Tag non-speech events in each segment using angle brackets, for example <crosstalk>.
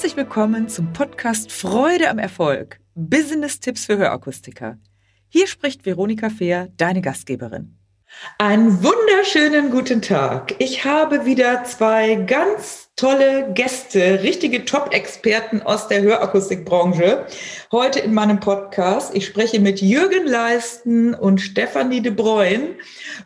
Herzlich willkommen zum Podcast Freude am Erfolg. Business-Tipps für Hörakustiker. Hier spricht Veronika Fehr, deine Gastgeberin. Einen wunderschönen guten Tag. Ich habe wieder zwei ganz tolle Gäste, richtige Top-Experten aus der Hörakustikbranche heute in meinem Podcast. Ich spreche mit Jürgen Leisten und Stefanie de Bruyne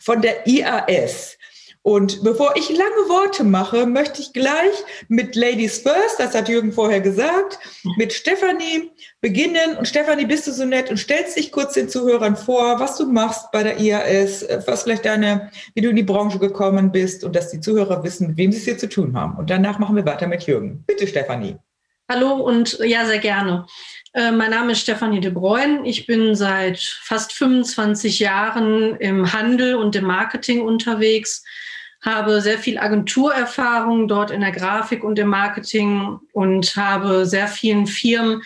von der IAS. Und bevor ich lange Worte mache, möchte ich gleich mit Ladies First, das hat Jürgen vorher gesagt, mit Stefanie beginnen. Und Stefanie, bist du so nett und stellst dich kurz den Zuhörern vor, was du machst bei der IAS, was vielleicht deine, wie du in die Branche gekommen bist und dass die Zuhörer wissen, mit wem sie es hier zu tun haben. Und danach machen wir weiter mit Jürgen. Bitte, Stefanie. Hallo und ja, sehr gerne. Äh, mein Name ist Stefanie de Bruyne. Ich bin seit fast 25 Jahren im Handel und im Marketing unterwegs habe sehr viel Agenturerfahrung dort in der Grafik und im Marketing und habe sehr vielen Firmen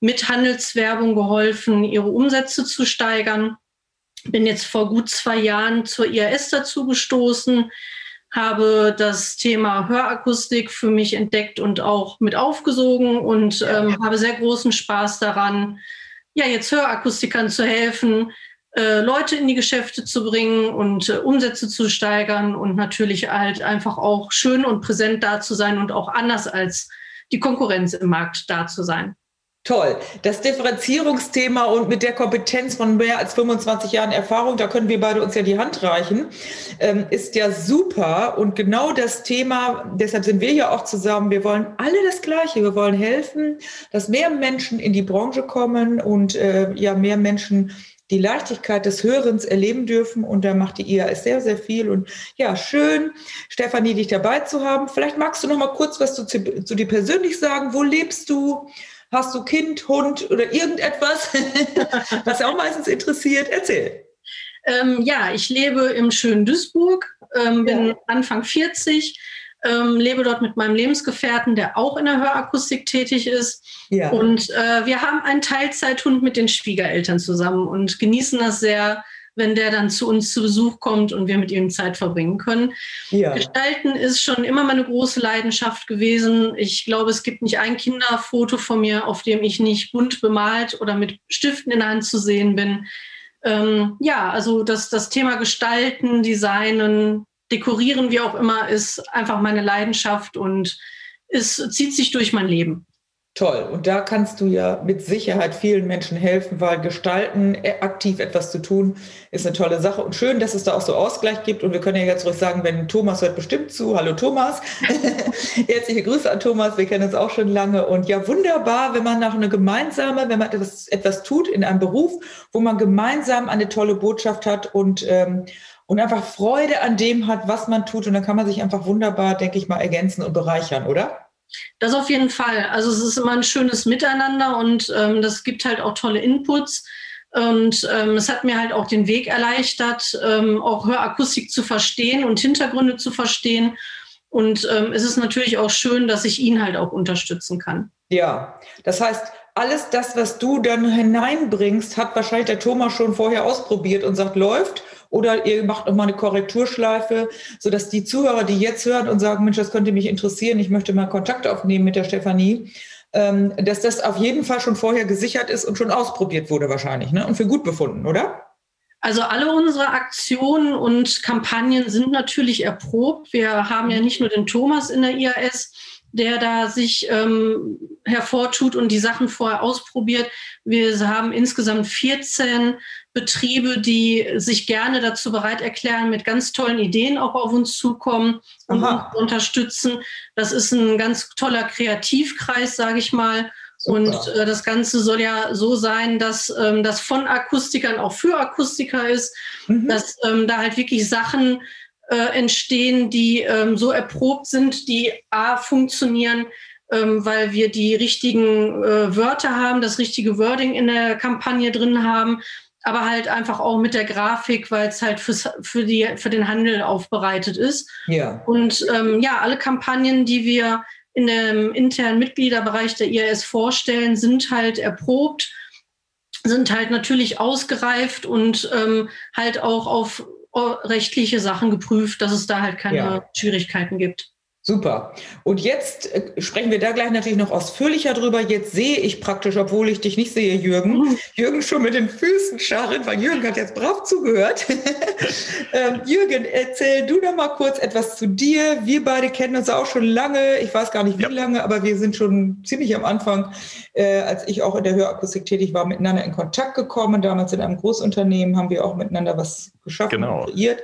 mit Handelswerbung geholfen, ihre Umsätze zu steigern. Bin jetzt vor gut zwei Jahren zur IAS dazu gestoßen, habe das Thema Hörakustik für mich entdeckt und auch mit aufgesogen und ähm, habe sehr großen Spaß daran, ja, jetzt Hörakustikern zu helfen, Leute in die Geschäfte zu bringen und äh, Umsätze zu steigern und natürlich halt einfach auch schön und präsent da zu sein und auch anders als die Konkurrenz im Markt da zu sein. Toll. Das Differenzierungsthema und mit der Kompetenz von mehr als 25 Jahren Erfahrung, da können wir beide uns ja die Hand reichen, ähm, ist ja super. Und genau das Thema, deshalb sind wir ja auch zusammen, wir wollen alle das Gleiche. Wir wollen helfen, dass mehr Menschen in die Branche kommen und äh, ja mehr Menschen die Leichtigkeit des Hörens erleben dürfen. Und da macht die IAS sehr, sehr viel. Und ja, schön, Stefanie, dich dabei zu haben. Vielleicht magst du noch mal kurz was zu, zu dir persönlich sagen. Wo lebst du? Hast du Kind, Hund oder irgendetwas, <laughs> was auch meistens interessiert? Erzähl. Ähm, ja, ich lebe im schönen Duisburg, ähm, bin ja. Anfang 40 ähm, lebe dort mit meinem Lebensgefährten, der auch in der Hörakustik tätig ist. Ja. Und äh, wir haben einen Teilzeithund mit den Schwiegereltern zusammen und genießen das sehr, wenn der dann zu uns zu Besuch kommt und wir mit ihm Zeit verbringen können. Ja. Gestalten ist schon immer meine große Leidenschaft gewesen. Ich glaube, es gibt nicht ein Kinderfoto von mir, auf dem ich nicht bunt bemalt oder mit Stiften in der Hand zu sehen bin. Ähm, ja, also das, das Thema Gestalten, Designen, Dekorieren, wie auch immer, ist einfach meine Leidenschaft und es zieht sich durch mein Leben. Toll. Und da kannst du ja mit Sicherheit vielen Menschen helfen, weil gestalten, äh, aktiv etwas zu tun, ist eine tolle Sache. Und schön, dass es da auch so Ausgleich gibt. Und wir können ja jetzt ruhig sagen, wenn Thomas hört bestimmt zu. Hallo Thomas. <laughs> Herzliche Grüße an Thomas. Wir kennen uns auch schon lange. Und ja, wunderbar, wenn man nach einer gemeinsame, wenn man etwas, etwas tut in einem Beruf, wo man gemeinsam eine tolle Botschaft hat und ähm, und einfach Freude an dem hat, was man tut. Und dann kann man sich einfach wunderbar, denke ich mal, ergänzen und bereichern, oder? Das auf jeden Fall. Also es ist immer ein schönes Miteinander und ähm, das gibt halt auch tolle Inputs. Und ähm, es hat mir halt auch den Weg erleichtert, ähm, auch Hörakustik zu verstehen und Hintergründe zu verstehen. Und ähm, es ist natürlich auch schön, dass ich ihn halt auch unterstützen kann. Ja, das heißt, alles das, was du dann hineinbringst, hat wahrscheinlich der Thomas schon vorher ausprobiert und sagt, läuft. Oder ihr macht nochmal eine Korrekturschleife, sodass die Zuhörer, die jetzt hören und sagen, Mensch, das könnte mich interessieren, ich möchte mal Kontakt aufnehmen mit der Stefanie, ähm, dass das auf jeden Fall schon vorher gesichert ist und schon ausprobiert wurde wahrscheinlich ne? und für gut befunden, oder? Also alle unsere Aktionen und Kampagnen sind natürlich erprobt. Wir haben ja nicht nur den Thomas in der IAS, der da sich ähm, hervortut und die Sachen vorher ausprobiert. Wir haben insgesamt 14 Betriebe, die sich gerne dazu bereit erklären, mit ganz tollen Ideen auch auf uns zukommen und Aha. uns unterstützen. Das ist ein ganz toller Kreativkreis, sage ich mal. Super. Und äh, das Ganze soll ja so sein, dass ähm, das von Akustikern auch für Akustiker ist, mhm. dass ähm, da halt wirklich Sachen äh, entstehen, die ähm, so erprobt sind, die A funktionieren, ähm, weil wir die richtigen äh, Wörter haben, das richtige Wording in der Kampagne drin haben, aber halt einfach auch mit der Grafik, weil es halt fürs, für, die, für den Handel aufbereitet ist. Ja. Und ähm, ja, alle Kampagnen, die wir in dem internen Mitgliederbereich der IAS vorstellen, sind halt erprobt, sind halt natürlich ausgereift und ähm, halt auch auf rechtliche Sachen geprüft, dass es da halt keine ja. Schwierigkeiten gibt. Super. Und jetzt äh, sprechen wir da gleich natürlich noch ausführlicher drüber. Jetzt sehe ich praktisch, obwohl ich dich nicht sehe, Jürgen, mhm. Jürgen schon mit den Füßen scharren, weil Jürgen hat jetzt brav zugehört. <laughs> ähm, Jürgen, erzähl du noch mal kurz etwas zu dir. Wir beide kennen uns auch schon lange. Ich weiß gar nicht wie ja. lange, aber wir sind schon ziemlich am Anfang, äh, als ich auch in der Hörakustik tätig war, miteinander in Kontakt gekommen. Damals in einem Großunternehmen haben wir auch miteinander was geschaffen genau. und kreiert.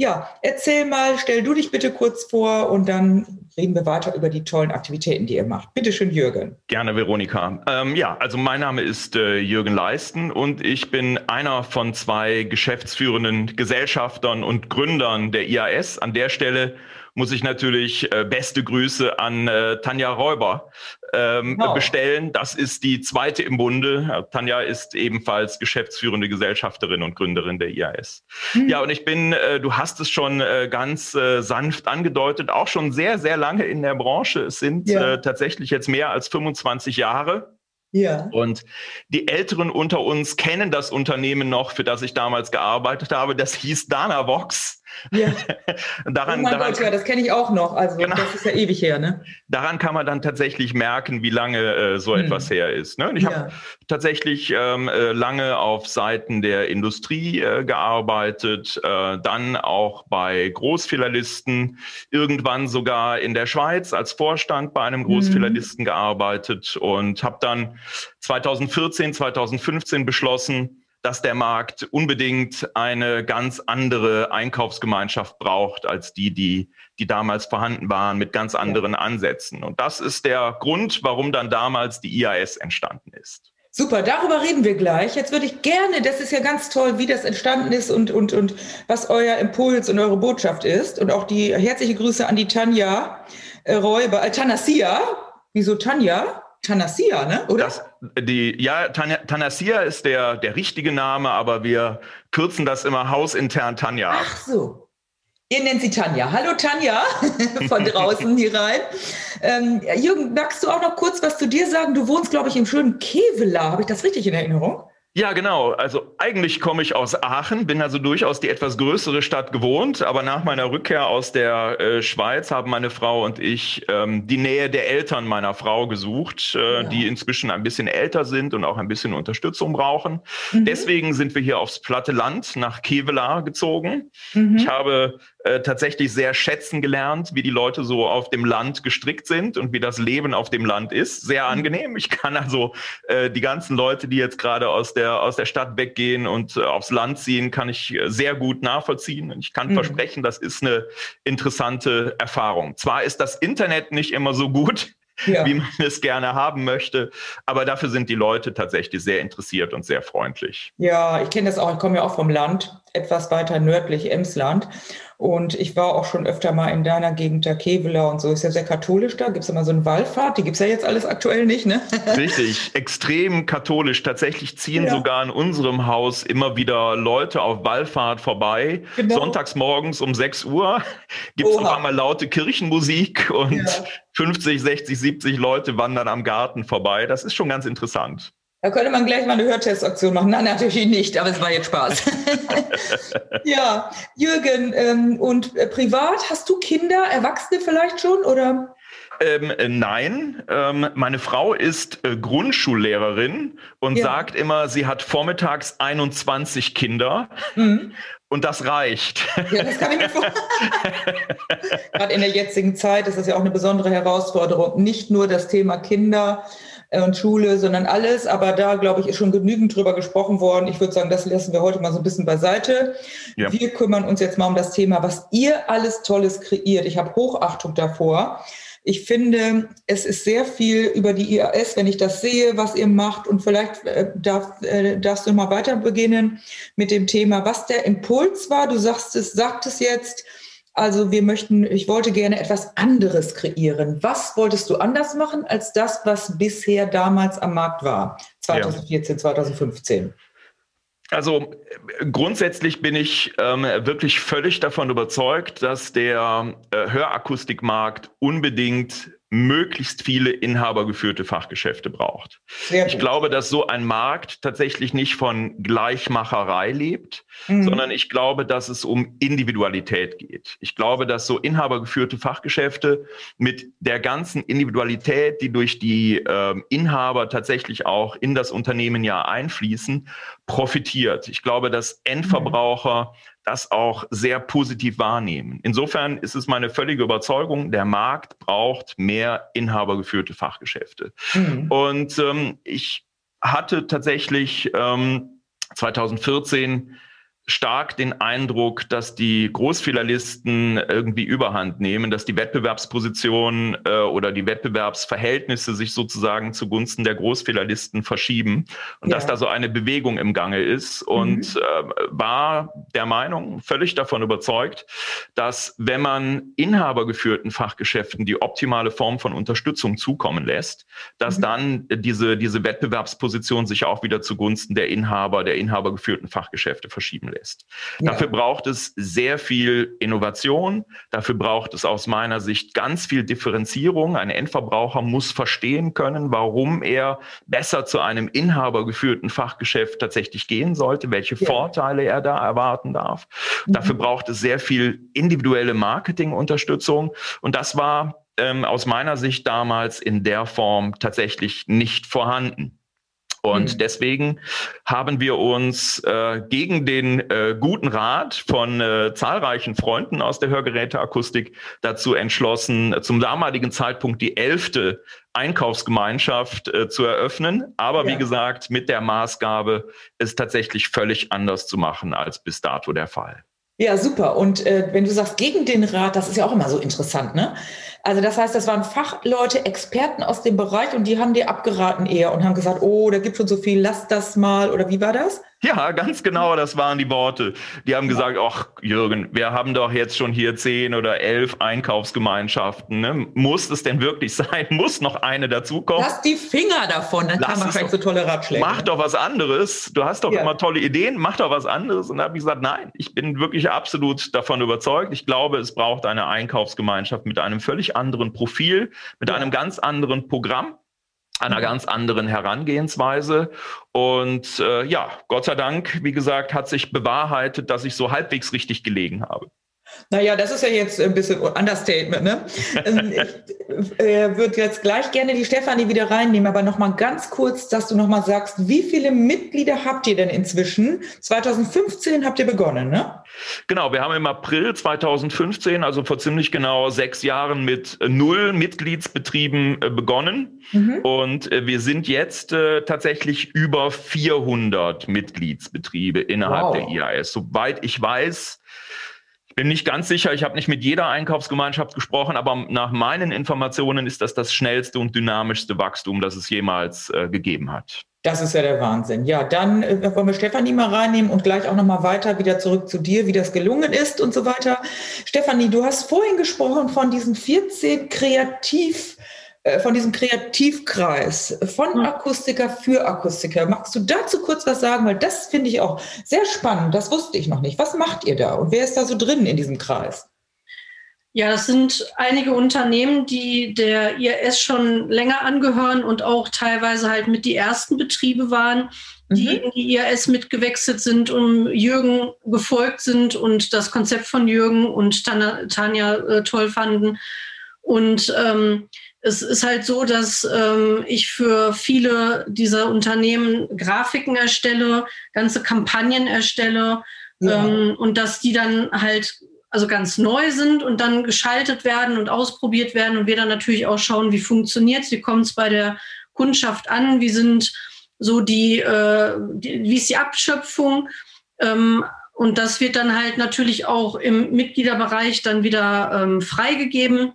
Ja, erzähl mal, stell du dich bitte kurz vor und dann reden wir weiter über die tollen Aktivitäten, die ihr macht. Bitte schön, Jürgen. Gerne, Veronika. Ähm, ja, also mein Name ist äh, Jürgen Leisten und ich bin einer von zwei geschäftsführenden Gesellschaftern und Gründern der IAS. An der Stelle muss ich natürlich äh, beste Grüße an äh, Tanja Räuber ähm, wow. bestellen. Das ist die zweite im Bunde. Tanja ist ebenfalls geschäftsführende Gesellschafterin und Gründerin der IAS. Hm. Ja, und ich bin, äh, du hast es schon äh, ganz äh, sanft angedeutet, auch schon sehr, sehr lange in der Branche. Es sind ja. äh, tatsächlich jetzt mehr als 25 Jahre. Ja. Und die Älteren unter uns kennen das Unternehmen noch, für das ich damals gearbeitet habe. Das hieß Danavox. Ja. <laughs> daran, oh daran, Gott, ja, das kenne ich auch noch. Also genau. das ist ja ewig her, ne? Daran kann man dann tatsächlich merken, wie lange äh, so hm. etwas her ist. Ne? Und ich ja. habe tatsächlich ähm, äh, lange auf Seiten der Industrie äh, gearbeitet, äh, dann auch bei Großfilialisten, irgendwann sogar in der Schweiz als Vorstand bei einem Großfilialisten hm. gearbeitet und habe dann 2014, 2015 beschlossen, dass der Markt unbedingt eine ganz andere Einkaufsgemeinschaft braucht als die, die, die damals vorhanden waren, mit ganz anderen Ansätzen. Und das ist der Grund, warum dann damals die IAS entstanden ist. Super, darüber reden wir gleich. Jetzt würde ich gerne, das ist ja ganz toll, wie das entstanden ist und, und, und was euer Impuls und eure Botschaft ist. Und auch die herzliche Grüße an die Tanja äh, Räuber, äh, Tanasia. Wieso Tanja? Tanasia, ne? Oder? Das, die, ja, Tan Tanasia ist der, der richtige Name, aber wir kürzen das immer hausintern Tanja Ach so. Ihr nennt sie Tanja. Hallo Tanja, <laughs> von draußen hier rein. Ähm, Jürgen, magst du auch noch kurz was zu dir sagen? Du wohnst, glaube ich, im schönen Kevela. Habe ich das richtig in Erinnerung? Ja, genau. Also eigentlich komme ich aus Aachen, bin also durchaus die etwas größere Stadt gewohnt, aber nach meiner Rückkehr aus der äh, Schweiz haben meine Frau und ich ähm, die Nähe der Eltern meiner Frau gesucht, äh, ja. die inzwischen ein bisschen älter sind und auch ein bisschen Unterstützung brauchen. Mhm. Deswegen sind wir hier aufs platte Land nach Kevela gezogen. Mhm. Ich habe äh, tatsächlich sehr schätzen gelernt, wie die Leute so auf dem Land gestrickt sind und wie das Leben auf dem Land ist. Sehr mhm. angenehm. Ich kann also äh, die ganzen Leute, die jetzt gerade aus der, aus der Stadt weggehen und äh, aufs Land ziehen, kann ich äh, sehr gut nachvollziehen. Und ich kann mhm. versprechen, das ist eine interessante Erfahrung. Zwar ist das Internet nicht immer so gut, ja. wie man es gerne haben möchte. Aber dafür sind die Leute tatsächlich sehr interessiert und sehr freundlich. Ja, ich kenne das auch. Ich komme ja auch vom Land, etwas weiter nördlich, Emsland. Und ich war auch schon öfter mal in deiner Gegend, der Kevela und so. Ist ja sehr katholisch da. Gibt es immer so eine Wallfahrt? Die gibt es ja jetzt alles aktuell nicht, ne? <laughs> Richtig, extrem katholisch. Tatsächlich ziehen ja. sogar in unserem Haus immer wieder Leute auf Wallfahrt vorbei. Genau. Sonntags morgens um 6 Uhr <laughs> gibt es auf einmal laute Kirchenmusik und ja. 50, 60, 70 Leute wandern am Garten vorbei. Das ist schon ganz interessant. Da könnte man gleich mal eine Hörtestaktion machen. Nein, natürlich nicht, aber es war jetzt Spaß. <laughs> ja, Jürgen, ähm, und äh, privat, hast du Kinder, Erwachsene vielleicht schon oder? Ähm, äh, nein, ähm, meine Frau ist äh, Grundschullehrerin und ja. sagt immer, sie hat vormittags 21 Kinder. Mhm. Und das reicht. Ja, das kann ich mir vorstellen. <laughs> Gerade in der jetzigen Zeit ist das ja auch eine besondere Herausforderung. Nicht nur das Thema Kinder, und Schule, sondern alles. Aber da, glaube ich, ist schon genügend drüber gesprochen worden. Ich würde sagen, das lassen wir heute mal so ein bisschen beiseite. Ja. Wir kümmern uns jetzt mal um das Thema, was ihr alles Tolles kreiert. Ich habe Hochachtung davor. Ich finde, es ist sehr viel über die IAS, wenn ich das sehe, was ihr macht. Und vielleicht äh, darf, äh, darfst du mal weiter beginnen mit dem Thema, was der Impuls war. Du sagst es, sagt es jetzt, also wir möchten, ich wollte gerne etwas anderes kreieren. Was wolltest du anders machen als das, was bisher damals am Markt war, 2014, ja. 2015? Also grundsätzlich bin ich ähm, wirklich völlig davon überzeugt, dass der äh, Hörakustikmarkt unbedingt möglichst viele inhabergeführte Fachgeschäfte braucht. Ich glaube, dass so ein Markt tatsächlich nicht von Gleichmacherei lebt, mhm. sondern ich glaube, dass es um Individualität geht. Ich glaube, dass so inhabergeführte Fachgeschäfte mit der ganzen Individualität, die durch die äh, Inhaber tatsächlich auch in das Unternehmen ja einfließen, profitiert. Ich glaube, dass Endverbraucher mhm das auch sehr positiv wahrnehmen. Insofern ist es meine völlige Überzeugung, der Markt braucht mehr inhabergeführte Fachgeschäfte. Mhm. Und ähm, ich hatte tatsächlich ähm, 2014 stark den Eindruck, dass die Großfehlerlisten irgendwie überhand nehmen, dass die Wettbewerbsposition äh, oder die Wettbewerbsverhältnisse sich sozusagen zugunsten der Großfehlerlisten verschieben und ja. dass da so eine Bewegung im Gange ist und mhm. äh, war der Meinung, völlig davon überzeugt, dass wenn man inhabergeführten Fachgeschäften die optimale Form von Unterstützung zukommen lässt, dass mhm. dann diese, diese Wettbewerbsposition sich auch wieder zugunsten der Inhaber, der inhabergeführten Fachgeschäfte verschieben lässt lässt. Ja. Dafür braucht es sehr viel Innovation. Dafür braucht es aus meiner Sicht ganz viel Differenzierung. Ein Endverbraucher muss verstehen können, warum er besser zu einem inhabergeführten Fachgeschäft tatsächlich gehen sollte, welche ja. Vorteile er da erwarten darf. Mhm. Dafür braucht es sehr viel individuelle Marketingunterstützung. Und das war ähm, aus meiner Sicht damals in der Form tatsächlich nicht vorhanden. Und mhm. deswegen haben wir uns äh, gegen den äh, guten Rat von äh, zahlreichen Freunden aus der Hörgeräteakustik dazu entschlossen, zum damaligen Zeitpunkt die elfte Einkaufsgemeinschaft äh, zu eröffnen. Aber ja. wie gesagt, mit der Maßgabe, es tatsächlich völlig anders zu machen als bis dato der Fall. Ja, super. Und äh, wenn du sagst gegen den Rat, das ist ja auch immer so interessant, ne? Also das heißt, das waren Fachleute, Experten aus dem Bereich und die haben dir abgeraten eher und haben gesagt, oh, da gibt schon so viel, lass das mal. Oder wie war das? Ja, ganz genau, das waren die Worte. Die haben gesagt, ach Jürgen, wir haben doch jetzt schon hier zehn oder elf Einkaufsgemeinschaften. Ne? Muss es denn wirklich <laughs> sein? Muss noch eine dazukommen? Lass die Finger davon, dann Lass kann man vielleicht so tolle Ratschläge. Mach doch was anderes. Du hast doch ja. immer tolle Ideen, mach doch was anderes. Und da habe ich gesagt, nein, ich bin wirklich absolut davon überzeugt. Ich glaube, es braucht eine Einkaufsgemeinschaft mit einem völlig anderen Profil, mit einem ganz anderen Programm einer mhm. ganz anderen Herangehensweise. Und äh, ja, Gott sei Dank, wie gesagt, hat sich bewahrheitet, dass ich so halbwegs richtig gelegen habe. Naja, das ist ja jetzt ein bisschen Understatement. Ne? Ähm, ich äh, würde jetzt gleich gerne die Stefanie wieder reinnehmen, aber noch mal ganz kurz, dass du noch mal sagst, wie viele Mitglieder habt ihr denn inzwischen? 2015 habt ihr begonnen, ne? Genau, wir haben im April 2015, also vor ziemlich genau sechs Jahren, mit null Mitgliedsbetrieben äh, begonnen. Mhm. Und äh, wir sind jetzt äh, tatsächlich über 400 Mitgliedsbetriebe innerhalb wow. der IAS. Soweit ich weiß, bin nicht ganz sicher, ich habe nicht mit jeder Einkaufsgemeinschaft gesprochen, aber nach meinen Informationen ist das das schnellste und dynamischste Wachstum, das es jemals äh, gegeben hat. Das ist ja der Wahnsinn. Ja, dann äh, wollen wir Stefanie mal reinnehmen und gleich auch nochmal weiter wieder zurück zu dir, wie das gelungen ist und so weiter. Stefanie, du hast vorhin gesprochen von diesen 14 Kreativ- von diesem Kreativkreis von. Akustiker für Akustiker. Magst du dazu kurz was sagen? Weil das finde ich auch sehr spannend. Das wusste ich noch nicht. Was macht ihr da und wer ist da so drin in diesem Kreis? Ja, das sind einige Unternehmen, die der IRS schon länger angehören und auch teilweise halt mit die ersten Betriebe waren, die mhm. in die IRS mitgewechselt sind und Jürgen gefolgt sind und das Konzept von Jürgen und Tanja, Tanja äh, toll fanden. Und ähm, es ist halt so, dass ähm, ich für viele dieser Unternehmen Grafiken erstelle, ganze Kampagnen erstelle ja. ähm, und dass die dann halt also ganz neu sind und dann geschaltet werden und ausprobiert werden und wir dann natürlich auch schauen, wie funktioniert es, wie kommt es bei der Kundschaft an, wie sind so die, äh, die wie ist die Abschöpfung ähm, und das wird dann halt natürlich auch im Mitgliederbereich dann wieder ähm, freigegeben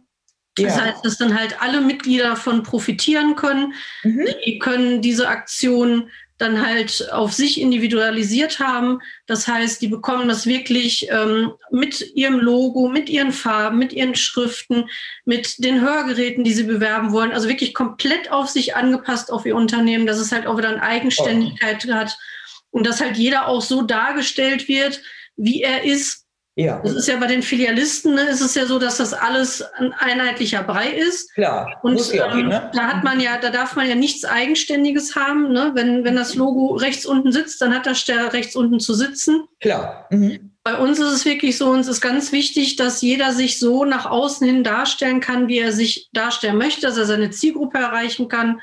ja. Das heißt, dass dann halt alle Mitglieder davon profitieren können. Mhm. Die können diese Aktion dann halt auf sich individualisiert haben. Das heißt, die bekommen das wirklich ähm, mit ihrem Logo, mit ihren Farben, mit ihren Schriften, mit den Hörgeräten, die sie bewerben wollen. Also wirklich komplett auf sich angepasst auf ihr Unternehmen, dass es halt auch wieder eine Eigenständigkeit oh. hat und dass halt jeder auch so dargestellt wird, wie er ist Ja. Das ist ja bei den Filialisten, ne, ist es ja so, dass das alles ein einheitlicher Brei ist. Klar. Und ähm, ne? da hat man ja, da darf man ja nichts Eigenständiges haben. Ne? Wenn, wenn das Logo rechts unten sitzt, dann hat das der rechts unten zu sitzen. Klar. Mhm. Bei uns ist es wirklich so, uns ist ganz wichtig, dass jeder sich so nach außen hin darstellen kann, wie er sich darstellen möchte, dass er seine Zielgruppe erreichen kann.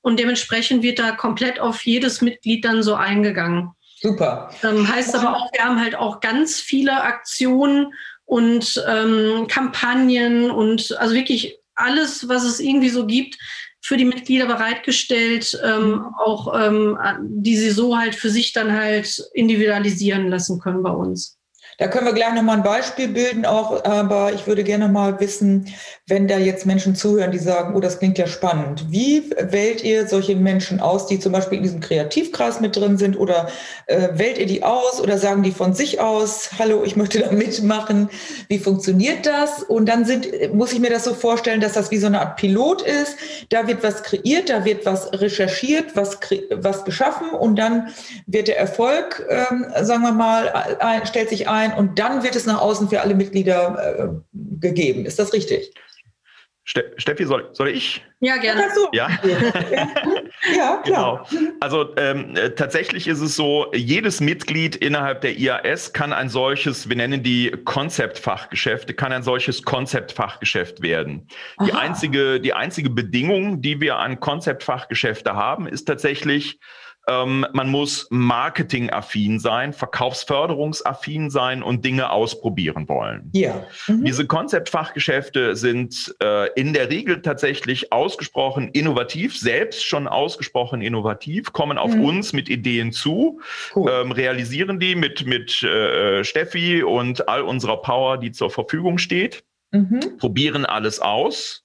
Und dementsprechend wird da komplett auf jedes Mitglied dann so eingegangen. Super. Ähm, heißt aber auch, wir haben halt auch ganz viele Aktionen und ähm, Kampagnen und also wirklich alles, was es irgendwie so gibt, für die Mitglieder bereitgestellt, ähm, auch ähm, die sie so halt für sich dann halt individualisieren lassen können bei uns. Da können wir gleich nochmal ein Beispiel bilden auch, aber ich würde gerne mal wissen, wenn da jetzt Menschen zuhören, die sagen, oh, das klingt ja spannend. Wie wählt ihr solche Menschen aus, die zum Beispiel in diesem Kreativkreis mit drin sind oder äh, wählt ihr die aus oder sagen die von sich aus, hallo, ich möchte da mitmachen? Wie funktioniert das? Und dann sind, muss ich mir das so vorstellen, dass das wie so eine Art Pilot ist. Da wird was kreiert, da wird was recherchiert, was, was geschaffen und dann wird der Erfolg, ähm, sagen wir mal, ein, stellt sich ein und dann wird es nach außen für alle Mitglieder äh, gegeben. Ist das richtig? Steffi, soll, soll ich? Ja, gerne. Ja, <laughs> ja klar. Genau. Also ähm, äh, tatsächlich ist es so, jedes Mitglied innerhalb der IAS kann ein solches, wir nennen die Konzeptfachgeschäfte, kann ein solches Konzeptfachgeschäft werden. Die einzige, die einzige Bedingung, die wir an Konzeptfachgeschäfte haben, ist tatsächlich, ähm, man muss marketingaffin sein, verkaufsförderungsaffin sein und Dinge ausprobieren wollen. Ja. Mhm. Diese Konzeptfachgeschäfte sind äh, in der Regel tatsächlich ausgesprochen innovativ, selbst schon ausgesprochen innovativ, kommen auf mhm. uns mit Ideen zu, cool. ähm, realisieren die mit, mit äh, Steffi und all unserer Power, die zur Verfügung steht, mhm. probieren alles aus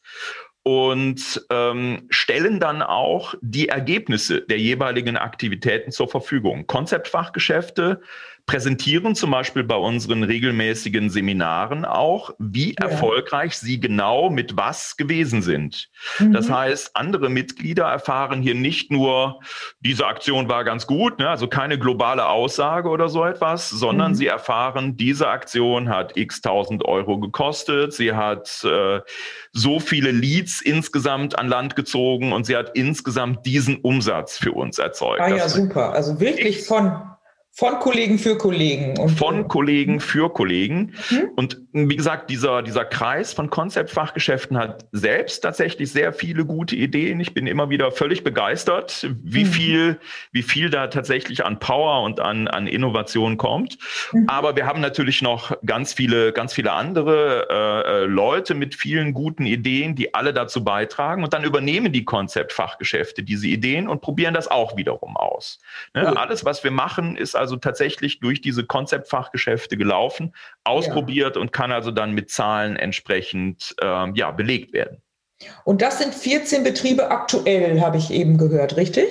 und ähm, stellen dann auch die Ergebnisse der jeweiligen Aktivitäten zur Verfügung. Konzeptfachgeschäfte präsentieren zum Beispiel bei unseren regelmäßigen Seminaren auch, wie ja. erfolgreich sie genau mit was gewesen sind. Mhm. Das heißt, andere Mitglieder erfahren hier nicht nur, diese Aktion war ganz gut, ne, also keine globale Aussage oder so etwas, sondern mhm. sie erfahren, diese Aktion hat x tausend Euro gekostet, sie hat äh, so viele Leads insgesamt an Land gezogen und sie hat insgesamt diesen Umsatz für uns erzeugt. Ah ja, super. Also wirklich von von Kollegen für Kollegen. Und von Kollegen für Kollegen. Mhm. Und wie gesagt, dieser, dieser Kreis von Konzeptfachgeschäften hat selbst tatsächlich sehr viele gute Ideen. Ich bin immer wieder völlig begeistert, wie mhm. viel, wie viel da tatsächlich an Power und an, an Innovation kommt. Mhm. Aber wir haben natürlich noch ganz viele, ganz viele andere äh, äh, Leute mit vielen guten Ideen, die alle dazu beitragen. Und dann übernehmen die Konzeptfachgeschäfte diese Ideen und probieren das auch wiederum aus. Ne? Alles, was wir machen, ist also tatsächlich durch diese Konzeptfachgeschäfte gelaufen, ausprobiert ja. und kann also dann mit Zahlen entsprechend ähm, ja, belegt werden. Und das sind 14 Betriebe aktuell, habe ich eben gehört, richtig?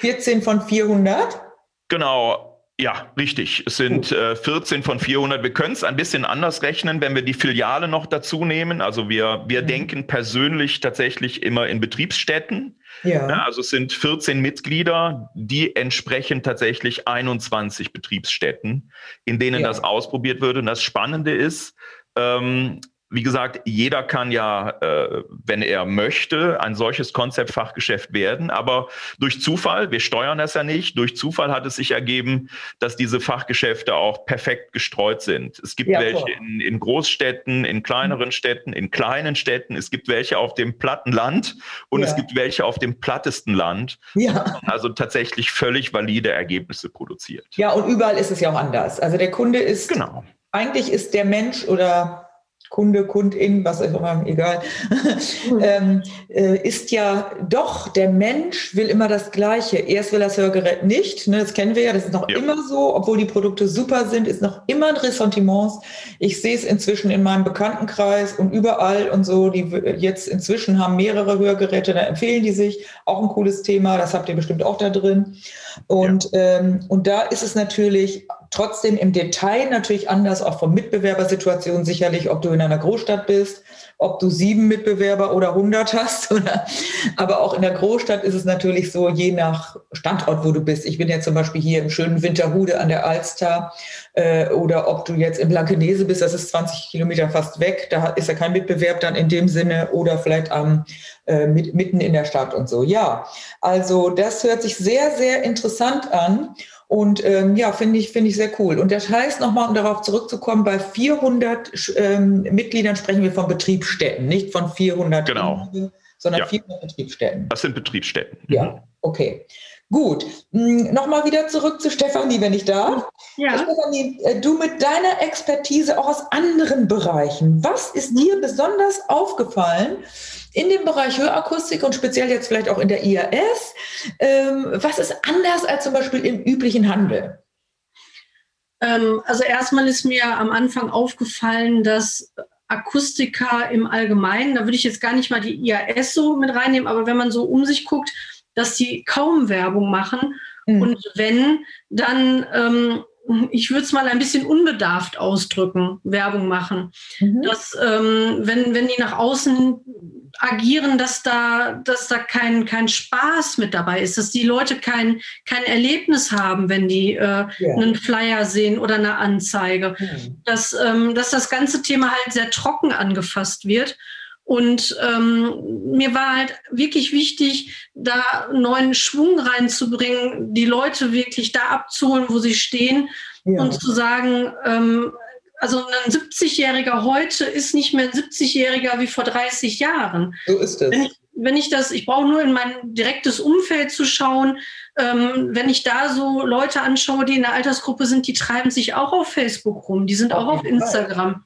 14 von 400? Genau, ja, richtig. Es sind äh, 14 von 400. Wir können es ein bisschen anders rechnen, wenn wir die Filiale noch dazu nehmen. Also wir, wir mhm. denken persönlich tatsächlich immer in Betriebsstätten. Ja. ja. Also es sind 14 Mitglieder, die entsprechen tatsächlich 21 Betriebsstätten, in denen ja. das ausprobiert wird. Und das Spannende ist, ähm, wie gesagt, jeder kann ja, äh, wenn er möchte, ein solches Konzeptfachgeschäft werden. Aber durch Zufall, wir steuern das ja nicht, durch Zufall hat es sich ergeben, dass diese Fachgeschäfte auch perfekt gestreut sind. Es gibt ja, welche in, in, Großstädten, in kleineren mhm. Städten, in kleinen Städten. Es gibt welche auf dem platten Land und ja. es gibt welche auf dem plattesten Land. Ja. Also tatsächlich völlig valide Ergebnisse produziert. Ja, und überall ist es ja auch anders. Also der Kunde ist, genau. eigentlich ist der Mensch oder Kunde, Kundin, was auch immer, egal, <laughs> ähm, äh, ist ja doch, der Mensch will immer das Gleiche. Erst will das Hörgerät nicht, ne, das kennen wir ja, das ist noch ja. immer so, obwohl die Produkte super sind, ist noch immer ein Ressentiment. Ich sehe es inzwischen in meinem Bekanntenkreis und überall und so, die jetzt inzwischen haben mehrere Hörgeräte, da empfehlen die sich, auch ein cooles Thema, das habt ihr bestimmt auch da drin. Und, ja. ähm, und da ist es natürlich trotzdem im Detail natürlich anders, auch von Mitbewerbersituationen sicherlich, ob du in einer Großstadt bist, ob du sieben Mitbewerber oder hundert hast. <laughs> Oder, aber auch in der Großstadt ist es natürlich so, je nach Standort, wo du bist. Ich bin ja zum Beispiel hier im schönen Winterhude an der Alster äh, oder ob du jetzt in Blankenese bist, das ist 20 Kilometer fast weg, da ist ja kein Mitbewerb dann in dem Sinne oder vielleicht am äh, mit, mitten in der Stadt und so. Ja, also das hört sich sehr, sehr interessant an. Und ähm, ja, finde ich, finde ich sehr cool. Und das heißt nochmal, um darauf zurückzukommen, bei 400 ähm, Mitgliedern sprechen wir von Betriebsstätten, nicht von 400, genau. sondern ja. 400 Betriebsstätten. Das sind Betriebsstätten. Ja, mhm. okay. Gut, hm, nochmal wieder zurück zu Stefanie, wenn ich darf. Ja. Stefanie, äh, du mit deiner Expertise auch aus anderen Bereichen, was ist dir besonders aufgefallen in dem Bereich Hörakustik und speziell jetzt vielleicht auch in der IAS? Ähm, was ist anders als zum Beispiel im üblichen Handel? Ähm, also erstmal ist mir am Anfang aufgefallen, dass Akustiker im Allgemeinen, da würde ich jetzt gar nicht mal die IAS so mit reinnehmen, aber wenn man so um sich guckt, dass sie kaum Werbung machen. Mhm. Und wenn, dann, ähm, ich würde es mal ein bisschen unbedarft ausdrücken, Werbung machen. Mhm. Dass, ähm, wenn, wenn die nach außen agieren, dass da, dass da kein, kein Spaß mit dabei ist, dass die Leute kein, kein Erlebnis haben, wenn die äh, ja. einen Flyer sehen oder eine Anzeige. Mhm. Dass, ähm, dass das ganze Thema halt sehr trocken angefasst wird und ähm, mir war halt wirklich wichtig, da neuen Schwung reinzubringen, die Leute wirklich da abzuholen, wo sie stehen ja. und zu sagen, ähm, also ein 70-Jähriger heute ist nicht mehr ein 70-Jähriger wie vor 30 Jahren. So ist es. Wenn ich, wenn ich das, ich brauche nur in mein direktes Umfeld zu schauen, ähm, wenn ich da so Leute anschaue, die in der Altersgruppe sind, die treiben sich auch auf Facebook rum, die sind auch auf Instagram.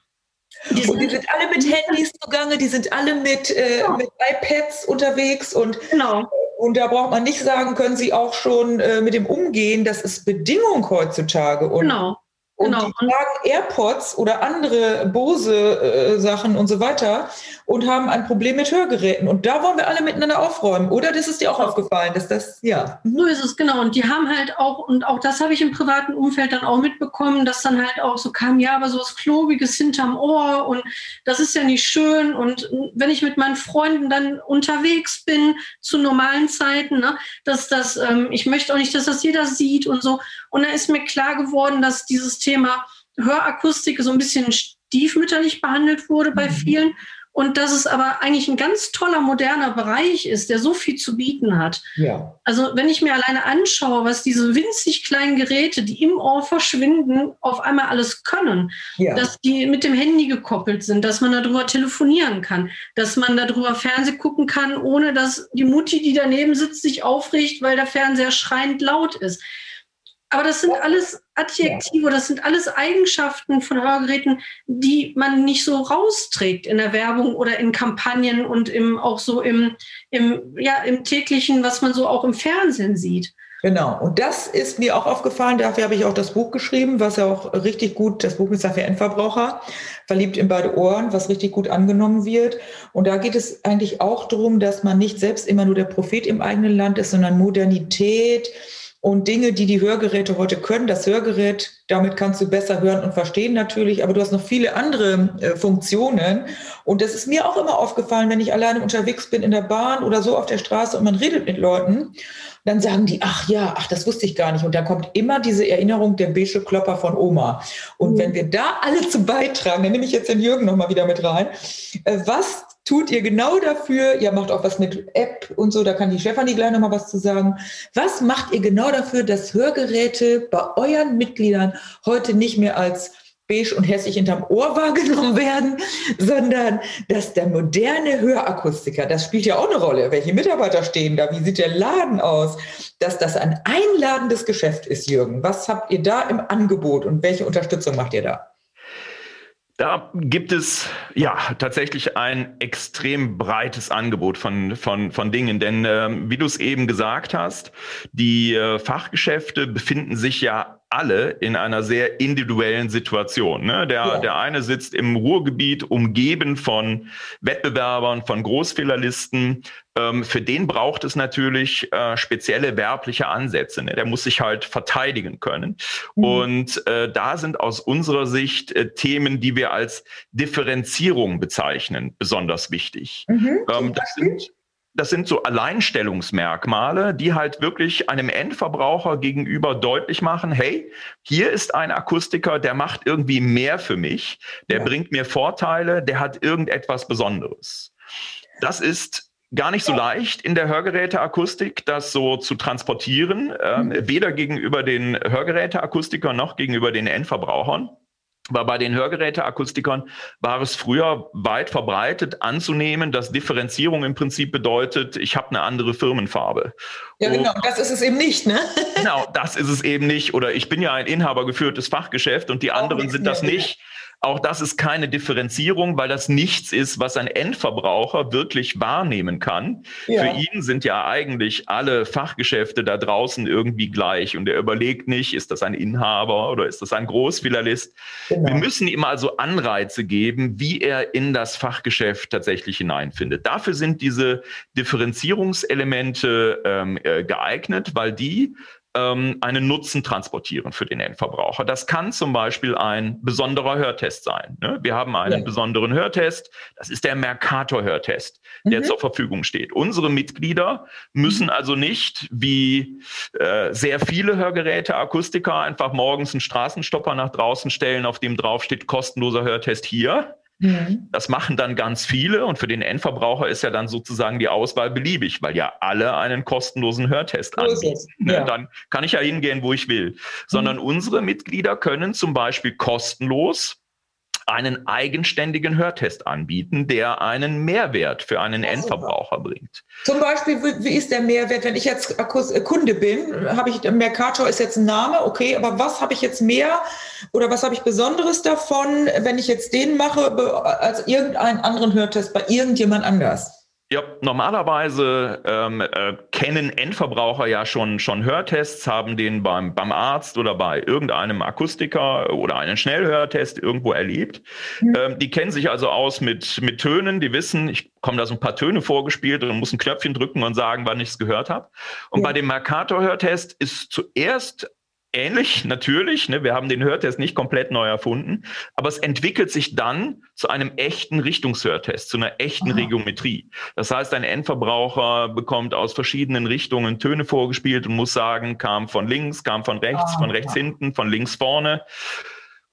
Die sind, die sind, alle mit Handys zugange, die sind alle mit, äh, ja. mit iPads unterwegs und, genau. und da braucht man nicht sagen, können sie auch schon äh, mit dem umgehen. Das ist Bedingung heutzutage. Und genau. Und genau. die tragen AirPods oder andere Bose-Sachen äh, und so weiter und haben ein Problem mit Hörgeräten. Und da wollen wir alle miteinander aufräumen. Oder das ist dir auch aufgefallen, dass das, ja. So ist es, genau. Und die haben halt auch, und auch das habe ich im privaten Umfeld dann auch mitbekommen, dass dann halt auch so kam, ja, aber so was Klobiges hinterm Ohr und das ist ja nicht schön. Und wenn ich mit meinen Freunden dann unterwegs bin zu normalen Zeiten, ne, dass das, ähm, ich möchte auch nicht, dass das jeder sieht und so. Und da ist mir klar geworden, dass dieses Thema Hörakustik so ein bisschen stiefmütterlich behandelt wurde bei mhm. Und dass es aber eigentlich ein ganz toller moderner Bereich ist, der so viel zu bieten hat. Ja. Also wenn ich mir alleine anschaue, was diese winzig kleinen Geräte, die im Ohr verschwinden, auf einmal alles können, ja. dass die mit dem Handy gekoppelt sind, dass man darüber telefonieren kann, dass man darüber Fernseh gucken kann, ohne dass die Mutti, die daneben sitzt, sich aufregt, weil der Fernseher schreiend laut ist. Aber das sind alles Adjektive, das sind alles Eigenschaften von Hörgeräten, die man nicht so rausträgt in der Werbung oder in Kampagnen und im, auch so im, im, ja, im täglichen, was man so auch im Fernsehen sieht. Genau, und das ist mir auch aufgefallen, dafür habe ich auch das Buch geschrieben, was ja auch richtig gut, das Buch ist ja für Endverbraucher, verliebt in beide Ohren, was richtig gut angenommen wird. Und da geht es eigentlich auch darum, dass man nicht selbst immer nur der Prophet im eigenen Land ist, sondern Modernität, und Dinge, die die Hörgeräte heute können. Das Hörgerät, damit kannst du besser hören und verstehen natürlich, aber du hast noch viele andere äh, Funktionen. Und das ist mir auch immer aufgefallen, wenn ich alleine unterwegs bin in der Bahn oder so auf der Straße und man redet mit Leuten, dann sagen die, ach ja, ach, das wusste ich gar nicht. Und da kommt immer diese Erinnerung der beige Klopper von Oma. Und mhm. wenn wir da alle zu beitragen, dann nehme ich jetzt den Jürgen nochmal wieder mit rein, äh, was tut ihr genau dafür? Ihr macht auch was mit App und so, da kann die Stefanie gleich nochmal was zu sagen. Was macht ihr genau dafür, dass Hörgeräte bei euren Mitgliedern heute nicht mehr als beige und hässlich hinterm Ohr <laughs> wahrgenommen werden, sondern dass der moderne Hörakustiker, das spielt ja auch eine Rolle, welche Mitarbeiter stehen da, wie sieht der Laden aus, dass das ein einladendes Geschäft ist, Jürgen. Was habt ihr da im Angebot und welche Unterstützung macht ihr da? Da gibt es ja tatsächlich ein extrem breites Angebot von, von, von Dingen. Denn äh, wie du es eben gesagt hast, die äh, Fachgeschäfte befinden sich ja alle in einer sehr individuellen Situation. Ne? Der, ja. der eine sitzt im Ruhrgebiet umgeben von Wettbewerbern, von Großfehlerlisten. Ähm, für den braucht es natürlich äh, spezielle werbliche Ansätze. Ne? Der muss sich halt verteidigen können. Mhm. Und äh, da sind aus unserer Sicht äh, Themen, die wir als Differenzierung bezeichnen, besonders wichtig. Mhm. Ähm, das sind das sind so Alleinstellungsmerkmale, die halt wirklich einem Endverbraucher gegenüber deutlich machen, hey, hier ist ein Akustiker, der macht irgendwie mehr für mich, der ja. bringt mir Vorteile, der hat irgendetwas Besonderes. Das ist gar nicht so leicht in der Hörgeräteakustik, das so zu transportieren, äh, weder gegenüber den Hörgeräteakustikern noch gegenüber den Endverbrauchern. Aber bei den Hörgeräteakustikern war es früher weit verbreitet anzunehmen, dass Differenzierung im Prinzip bedeutet, ich habe eine andere Firmenfarbe. Ja, genau, das ist es eben nicht, ne? Genau, das ist es eben nicht. Oder ich bin ja ein inhabergeführtes Fachgeschäft und die anderen sind das nicht. Auch das ist keine Differenzierung, weil das nichts ist, was ein Endverbraucher wirklich wahrnehmen kann. Ja. Für ihn sind ja eigentlich alle Fachgeschäfte da draußen irgendwie gleich und er überlegt nicht, ist das ein Inhaber oder ist das ein Großfilialist. Genau. Wir müssen ihm also Anreize geben, wie er in das Fachgeschäft tatsächlich hineinfindet. Dafür sind diese Differenzierungselemente ähm, äh, geeignet, weil die ähm, einen Nutzen transportieren für den Endverbraucher. Das kann zum Beispiel ein besonderer Hörtest sein. Ne? Wir haben einen ja. besonderen Hörtest. Das ist der Mercator-Hörtest, der mhm. zur Verfügung steht. Unsere Mitglieder müssen mhm. also nicht wie äh, sehr viele Hörgeräte, Akustiker, einfach morgens einen Straßenstopper nach draußen stellen, auf dem draufsteht kostenloser Hörtest hier Mhm. Das machen dann ganz viele und für den Endverbraucher ist ja dann sozusagen die Auswahl beliebig, weil ja alle einen kostenlosen Hörtest anbieten. Ne? Ja. Dann kann ich ja hingehen, wo ich will. Sondern mhm. unsere Mitglieder können zum Beispiel kostenlos einen eigenständigen Hörtest anbieten, der einen Mehrwert für einen Endverbraucher bringt. Zum Beispiel, wie ist der Mehrwert, wenn ich jetzt äh, Kunde bin, habe ich, Mercator ist jetzt ein Name, okay, aber was habe ich jetzt mehr oder was habe ich Besonderes davon, wenn ich jetzt den mache, als irgendeinen anderen Hörtest bei irgendjemand anders? Ja, normalerweise ähm, äh, kennen Endverbraucher ja schon, schon Hörtests, haben den beim, beim Arzt oder bei irgendeinem Akustiker oder einen Schnellhörtest irgendwo erlebt. Mhm. Ähm, die kennen sich also aus mit, mit Tönen, die wissen, ich komme da so ein paar Töne vorgespielt und muss ein Knöpfchen drücken und sagen, wann ich es gehört habe. Und ja. bei dem Mercator-Hörtest ist zuerst ähnlich, natürlich. Ne? Wir haben den Hörtest nicht komplett neu erfunden, aber es entwickelt sich dann zu einem echten Richtungshörtest, zu einer echten Aha. Regiometrie. Das heißt, ein Endverbraucher bekommt aus verschiedenen Richtungen Töne vorgespielt und muss sagen, kam von links, kam von rechts, ah, von rechts ja. hinten, von links vorne.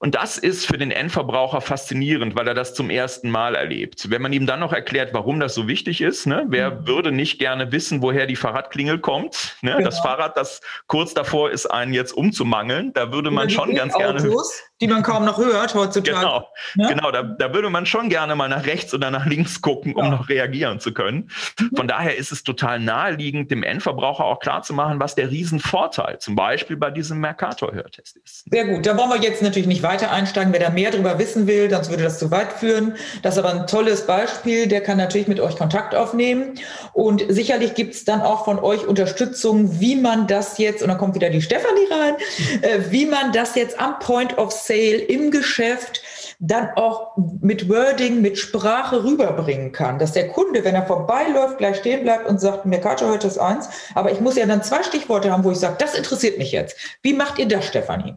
Und das ist für den Endverbraucher faszinierend, weil er das zum ersten Mal erlebt. Wenn man ihm dann noch erklärt, warum das so wichtig ist, ne? wer mhm. würde nicht gerne wissen, woher die Fahrradklingel kommt? Ne? Genau. Das Fahrrad, das kurz davor ist, einen jetzt umzumangeln, da würde man schon ganz Autos, gerne die man kaum noch hört heutzutage. Genau, ne? genau da, da würde man schon gerne mal nach rechts oder nach links gucken, um ja. noch reagieren zu können. Mhm. Von daher ist es total naheliegend, dem Endverbraucher auch klarzumachen, was der Riesenvorteil zum Beispiel bei diesem Mercator-Hörtest ist. Sehr gut, da wollen wir jetzt natürlich nicht weiter einsteigen. Wer da mehr darüber wissen will, sonst würde das zu weit führen. Das ist aber ein tolles Beispiel, der kann natürlich mit euch Kontakt aufnehmen. Und sicherlich gibt es dann auch von euch Unterstützung, wie man das jetzt, und dann kommt wieder die Stefanie rein, äh, wie man das jetzt am Point of Sale im Geschäft dann auch mit Wording, mit Sprache rüberbringen kann. Dass der Kunde, wenn er vorbeiläuft, gleich stehen bleibt und sagt, Mercator heute ist eins, aber ich muss ja dann zwei Stichworte haben, wo ich sage, das interessiert mich jetzt. Wie macht ihr das, Stefanie?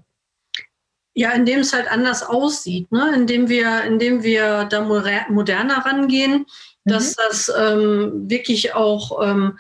Ja, indem es halt anders aussieht, ne? indem wir, indem wir da moderner rangehen, dass mhm. das ähm, wirklich auch ähm,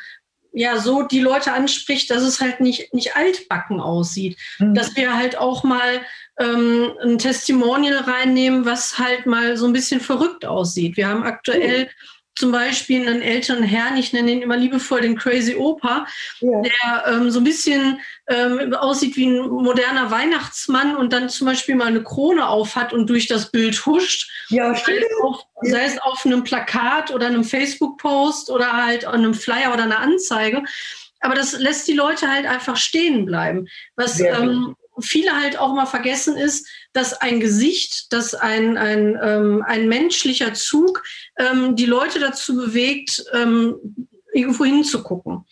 ja so die Leute anspricht, dass es halt nicht, nicht altbacken aussieht. Mhm. Dass wir halt auch mal ähm, ein Testimonial reinnehmen, was halt mal so ein bisschen verrückt aussieht. Wir haben aktuell mhm. Zum Beispiel einen älteren Herrn, ich nenne ihn immer liebevoll den Crazy Opa, ja. der ähm, so ein bisschen ähm, aussieht wie ein moderner Weihnachtsmann und dann zum Beispiel mal eine Krone auf hat und durch das Bild huscht. Ja, sei es, auf, sei es auf einem Plakat oder einem Facebook-Post oder halt an einem Flyer oder einer Anzeige. Aber das lässt die Leute halt einfach stehen bleiben. Was ähm, viele halt auch mal vergessen ist, dass ein Gesicht, dass ein, ein, ähm, ein menschlicher Zug ähm, die Leute dazu bewegt, ähm, irgendwo hinzugucken.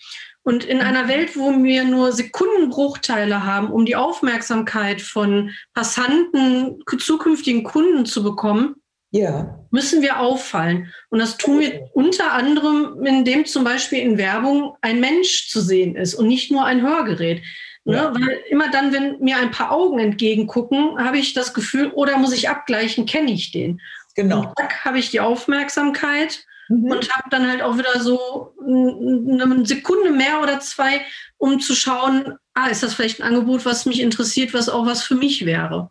Und in einer Welt, wo wir nur Sekundenbruchteile haben, um die Aufmerksamkeit von Passanten, zukünftigen Kunden zu bekommen, ja. müssen wir auffallen. Und das tun wir unter anderem, indem zum Beispiel in Werbung ein Mensch zu sehen ist und nicht nur ein Hörgerät. Ne? Ja. Weil immer dann, wenn mir ein paar Augen entgegengucken, habe ich das Gefühl, oder muss ich abgleichen, kenne ich den. Genau. Und zack, habe ich die Aufmerksamkeit mhm. und habe dann halt auch wieder so eine Sekunde mehr oder zwei, um zu schauen, ah, ist das vielleicht ein Angebot, was mich interessiert, was auch was für mich wäre.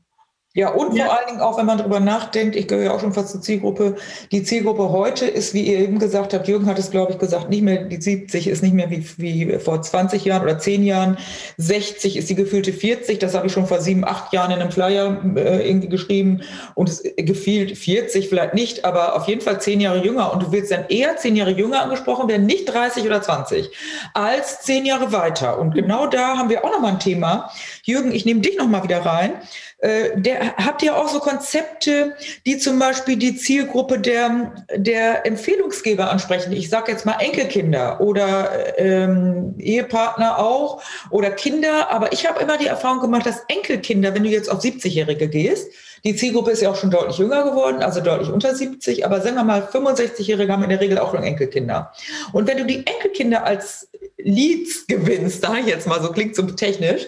Ja, und ja. vor allen Dingen auch, wenn man darüber nachdenkt, ich gehöre ja auch schon fast zur Zielgruppe, die Zielgruppe heute ist, wie ihr eben gesagt habt, Jürgen hat es, glaube ich, gesagt, nicht mehr, die 70 ist nicht mehr wie, wie vor 20 Jahren oder 10 Jahren, 60 ist die gefühlte 40, das habe ich schon vor sieben, acht Jahren in einem Flyer äh, irgendwie geschrieben und es gefühlt 40 vielleicht nicht, aber auf jeden Fall 10 Jahre jünger und du willst dann eher 10 Jahre jünger angesprochen werden, nicht 30 oder 20, als 10 Jahre weiter und genau da haben wir auch nochmal ein Thema. Jürgen, ich nehme dich nochmal wieder rein. Äh, der, habt ihr auch so Konzepte, die zum Beispiel die Zielgruppe der, der Empfehlungsgeber ansprechen? Ich sage jetzt mal Enkelkinder oder ähm, Ehepartner auch oder Kinder. Aber ich habe immer die Erfahrung gemacht, dass Enkelkinder, wenn du jetzt auf 70-Jährige gehst, die Zielgruppe ist ja auch schon deutlich jünger geworden, also deutlich unter 70, aber sagen wir mal, 65-Jährige haben in der Regel auch schon Enkelkinder. Und wenn du die Enkelkinder als Leads gewinnst, da jetzt mal so klingt so technisch,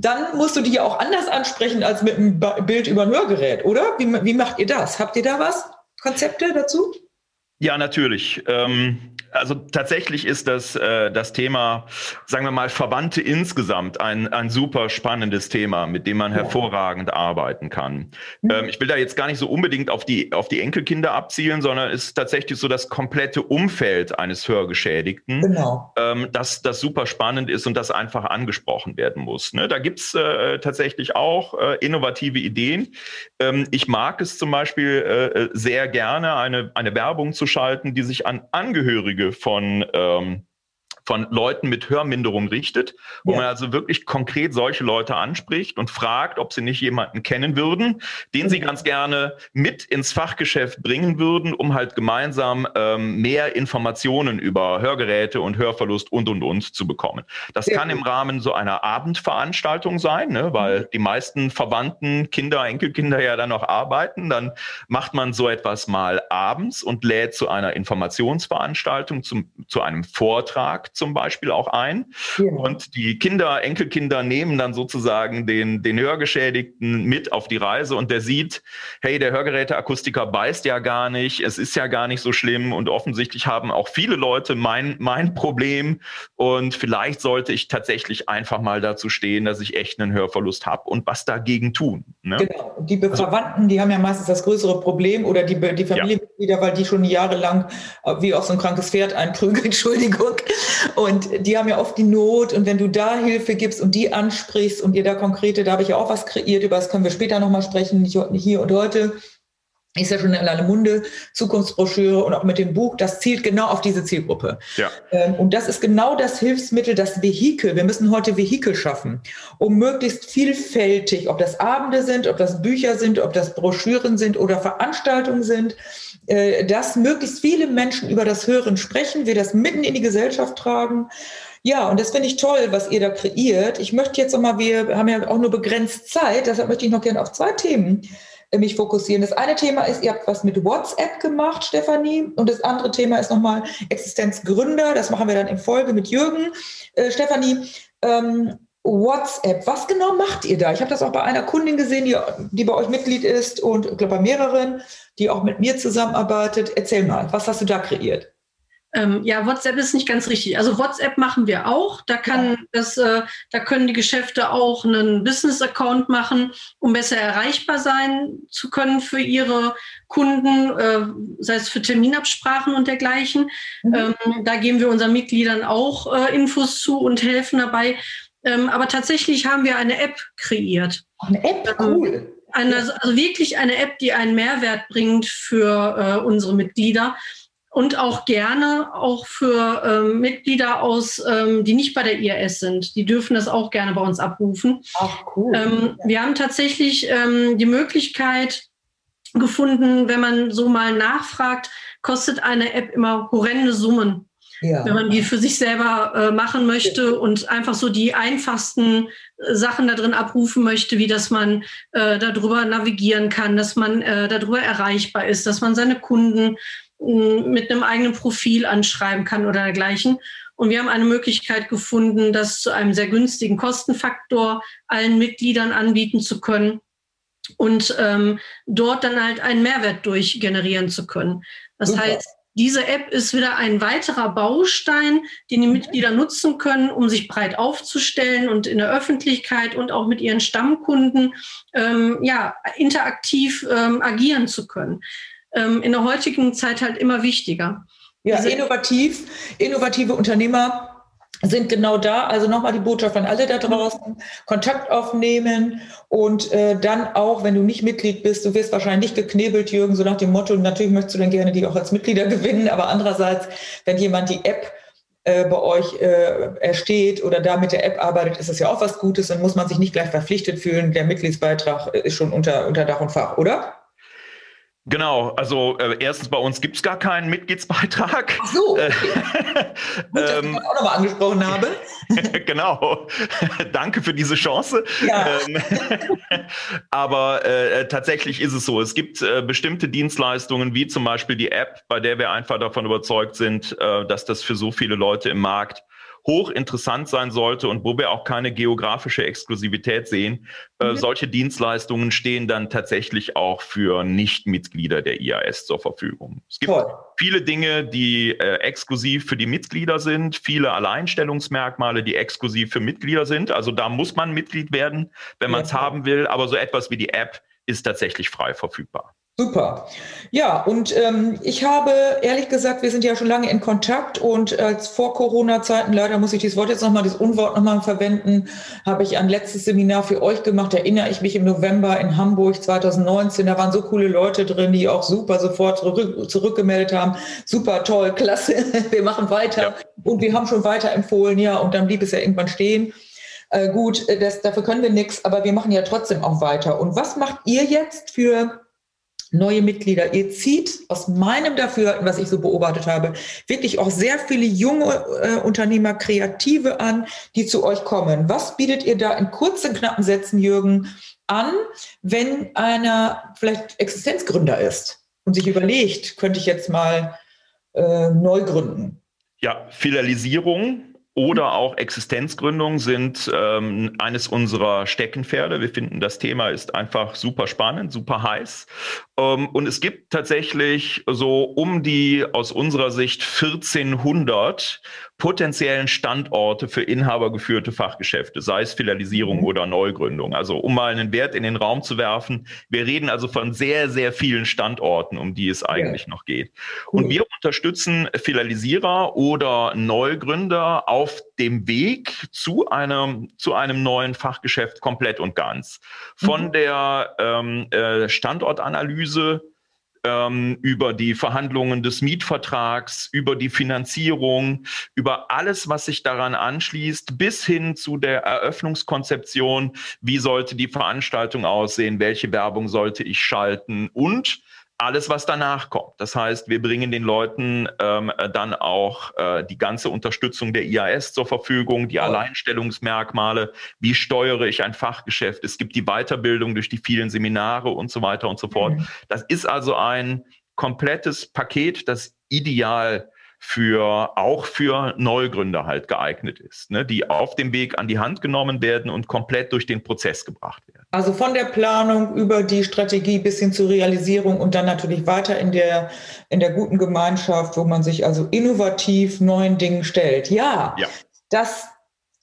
dann musst du die ja auch anders ansprechen als mit einem Bild über ein Hörgerät, oder? Wie, wie macht ihr das? Habt ihr da was? Konzepte dazu? Ja, natürlich. Ähm, also tatsächlich ist das, äh, das Thema, sagen wir mal, Verwandte insgesamt ein, ein super spannendes Thema, mit dem man hervorragend arbeiten kann. Mhm. Ähm, ich will da jetzt gar nicht so unbedingt auf die, auf die Enkelkinder abzielen, sondern es ist tatsächlich so das komplette Umfeld eines Hörgeschädigten, genau. ähm, das, das super spannend ist und das einfach angesprochen werden muss. Ne? Da gibt's äh, tatsächlich auch äh, innovative Ideen. Ähm, ich mag es zum Beispiel äh, sehr gerne, eine, eine Werbung zu schalten, die sich an Angehörige von ähm, von Leuten mit Hörminderung richtet, wo ja. man also wirklich konkret solche Leute anspricht und fragt, ob sie nicht jemanden kennen würden, den sie ganz gerne mit ins Fachgeschäft bringen würden, um halt gemeinsam ähm, mehr Informationen über Hörgeräte und Hörverlust und und und zu bekommen. Das ja. kann im Rahmen so einer Abendveranstaltung sein, ne, weil mhm. die meisten Verwandten, Kinder, Enkelkinder ja dann noch arbeiten. Dann macht man so etwas mal abends und lädt zu einer Informationsveranstaltung, zum, zu einem Vortrag zum Beispiel auch ein. Ja. Und die Kinder, Enkelkinder nehmen dann sozusagen den, den Hörgeschädigten mit auf die Reise und der sieht, hey, der Hörgeräteakustiker beißt ja gar nicht, es ist ja gar nicht so schlimm und offensichtlich haben auch viele Leute mein, mein Problem und vielleicht sollte ich tatsächlich einfach mal dazu stehen, dass ich echt einen Hörverlust habe und was dagegen tun. Ne? Genau. Die also, Verwandten, die haben ja meistens das größere Problem oder die, die Familienmitglieder, ja. weil die schon jahrelang äh, wie auf so ein krankes Pferd einprügeln, <laughs> Entschuldigung. Und die haben ja oft die Not. Und wenn du da Hilfe gibst und die ansprichst und ihr da konkrete, da habe ich ja auch was kreiert, über das können wir später nochmal sprechen, nicht hier und heute. Ist ja schon in aller Munde, Zukunftsbroschüre und auch mit dem Buch, das zielt genau auf diese Zielgruppe. Ja. Ähm, und das ist genau das Hilfsmittel, das Vehikel. Wir müssen heute Vehikel schaffen, um möglichst vielfältig, ob das Abende sind, ob das Bücher sind, ob das Broschüren sind oder Veranstaltungen sind, äh, dass möglichst viele Menschen über das Hören sprechen, wir das mitten in die Gesellschaft tragen. Ja, und das finde ich toll, was ihr da kreiert. Ich möchte jetzt nochmal, wir haben ja auch nur begrenzt Zeit, deshalb möchte ich noch gerne auf zwei Themen mich fokussieren. Das eine Thema ist, ihr habt was mit WhatsApp gemacht, Stefanie. Und das andere Thema ist nochmal Existenzgründer. Das machen wir dann in Folge mit Jürgen. Äh, Stefanie, ähm, WhatsApp, was genau macht ihr da? Ich habe das auch bei einer Kundin gesehen, die, die bei euch Mitglied ist und ich glaube bei mehreren, die auch mit mir zusammenarbeitet. Erzähl mal, was hast du da kreiert? Ähm, ja, WhatsApp ist nicht ganz richtig. Also WhatsApp machen wir auch. Da kann das, äh, da können die Geschäfte auch einen Business-Account machen, um besser erreichbar sein zu können für ihre Kunden, äh, sei es für Terminabsprachen und dergleichen. Mhm. Ähm, da geben wir unseren Mitgliedern auch äh, Infos zu und helfen dabei. Ähm, aber tatsächlich haben wir eine App kreiert. Eine App, ähm, cool. Eine, also wirklich eine App, die einen Mehrwert bringt für äh, unsere Mitglieder und auch gerne auch für ähm, Mitglieder aus, ähm, die nicht bei der IRS sind. Die dürfen das auch gerne bei uns abrufen. Ach, cool. Ähm, wir haben tatsächlich ähm, die Möglichkeit gefunden, wenn man so mal nachfragt, kostet eine App immer horrende Summen. ja. wenn man die für sich selber äh, machen möchte und einfach so die einfachsten äh, Sachen da drin abrufen möchte, wie dass man äh, darüber navigieren kann, dass man äh, darüber erreichbar ist, dass man seine Kunden mit einem eigenen Profil anschreiben kann oder dergleichen. Und wir haben eine Möglichkeit gefunden, das zu einem sehr günstigen Kostenfaktor allen Mitgliedern anbieten zu können und ähm, dort dann halt einen Mehrwert durchgenerieren zu können. Das Super. heißt, diese App ist wieder ein weiterer Baustein, den die Mitglieder nutzen können, um sich breit aufzustellen und in der Öffentlichkeit und auch mit ihren Stammkunden ähm, ja, interaktiv ähm, agieren zu können. Ähm, in der heutigen Zeit halt immer wichtiger. Ja, innovativ, innovative Unternehmer sind genau da. Also nochmal die Botschaft an alle da draußen. Kontakt aufnehmen und äh, dann auch, wenn du nicht Mitglied bist, du wirst wahrscheinlich nicht geknebelt, Jürgen, so nach dem Motto, natürlich möchtest du dann gerne die auch als Mitglieder gewinnen, aber andererseits, wenn jemand die App äh, bei euch äh, ersteht oder da mit der App arbeitet, ist es ja auch was Gutes, dann muss man sich nicht gleich verpflichtet fühlen. Der Mitgliedsbeitrag ist schon unter, unter Dach und Fach, oder? Genau, also äh, erstens bei uns gibt es gar keinen Mitgliedsbeitrag. Ach so. Okay. Gut, dass <laughs> ähm, ich das auch nochmal angesprochen habe. <laughs> genau. <laughs> Danke für diese Chance. Ja. Ähm, aber äh, tatsächlich ist es so. Es gibt äh, bestimmte Dienstleistungen, wie zum Beispiel die App, bei der wir einfach davon überzeugt sind, äh, dass das für so viele Leute im Markt hochinteressant sein sollte und wo wir auch keine geografische Exklusivität sehen. Äh, mhm. Äh, solche Dienstleistungen stehen dann tatsächlich auch für Nichtmitglieder der IAS zur Verfügung. Es gibt Toll. viele Dinge, die äh, exklusiv für die Mitglieder sind, viele Alleinstellungsmerkmale, die exklusiv für Mitglieder sind. Also da muss man Mitglied werden, wenn man es ja. haben will. Aber so etwas wie die App ist tatsächlich frei verfügbar. Super. Ja, und ähm, ich habe ehrlich gesagt, wir sind ja schon lange in Kontakt und als vor Corona-Zeiten, leider muss ich dieses Wort jetzt nochmal, das Unwort nochmal verwenden, habe ich ein letztes Seminar für euch gemacht, erinnere ich mich im November in Hamburg 2019. Da waren so coole Leute drin, die auch super sofort zurück, zurückgemeldet haben. Super toll, klasse, <laughs> wir machen weiter. Ja. Und wir haben schon weiter empfohlen, ja, und dann blieb es ja irgendwann stehen. Äh, gut, das, dafür können wir nichts, aber wir machen ja trotzdem auch weiter. Und was macht ihr jetzt für neue Mitglieder. Ihr zieht aus meinem Dafürhalten, was ich so beobachtet habe, wirklich auch sehr viele junge äh, Unternehmer, Kreative an, die zu euch kommen. Was bietet ihr da in kurzen, knappen Sätzen, Jürgen, an, wenn einer vielleicht Existenzgründer ist und sich überlegt, könnte ich jetzt mal äh, neu gründen? Ja, Filialisierung oder auch Existenzgründung sind ähm, eines unserer Steckenpferde. Wir finden, das Thema ist einfach super spannend, super heiß. Ähm, und es gibt tatsächlich so um die aus unserer Sicht 1400 potenziellen Standorte für inhabergeführte Fachgeschäfte, sei es Filialisierung mhm. oder Neugründung. Also um mal einen Wert in den Raum zu werfen, wir reden also von sehr, sehr vielen Standorten, um die es eigentlich ja. noch geht. Cool. Und wir unterstützen Filialisierer oder Neugründer auf dem Weg zu einem, zu einem neuen Fachgeschäft komplett und ganz. Von mhm. der ähm, äh, Standortanalyse ähm, über die Verhandlungen des Mietvertrags, über die Finanzierung, über alles, was sich daran anschließt, bis hin zu der Eröffnungskonzeption, wie sollte die Veranstaltung aussehen, welche Werbung sollte ich schalten und alles, was danach kommt. Das heißt, wir bringen den Leuten ähm, dann auch äh, die ganze Unterstützung der IAS zur Verfügung, die oh. Alleinstellungsmerkmale, wie steuere ich ein Fachgeschäft. Es gibt die Weiterbildung durch die vielen Seminare und so weiter und so fort. Mhm. Das ist also ein komplettes Paket, das ideal für auch für Neugründer halt geeignet ist, ne, die auf dem Weg an die Hand genommen werden und komplett durch den Prozess gebracht werden. Also von der Planung über die Strategie bis hin zur Realisierung und dann natürlich weiter in der in der guten Gemeinschaft, wo man sich also innovativ neuen Dingen stellt. Ja, ja. das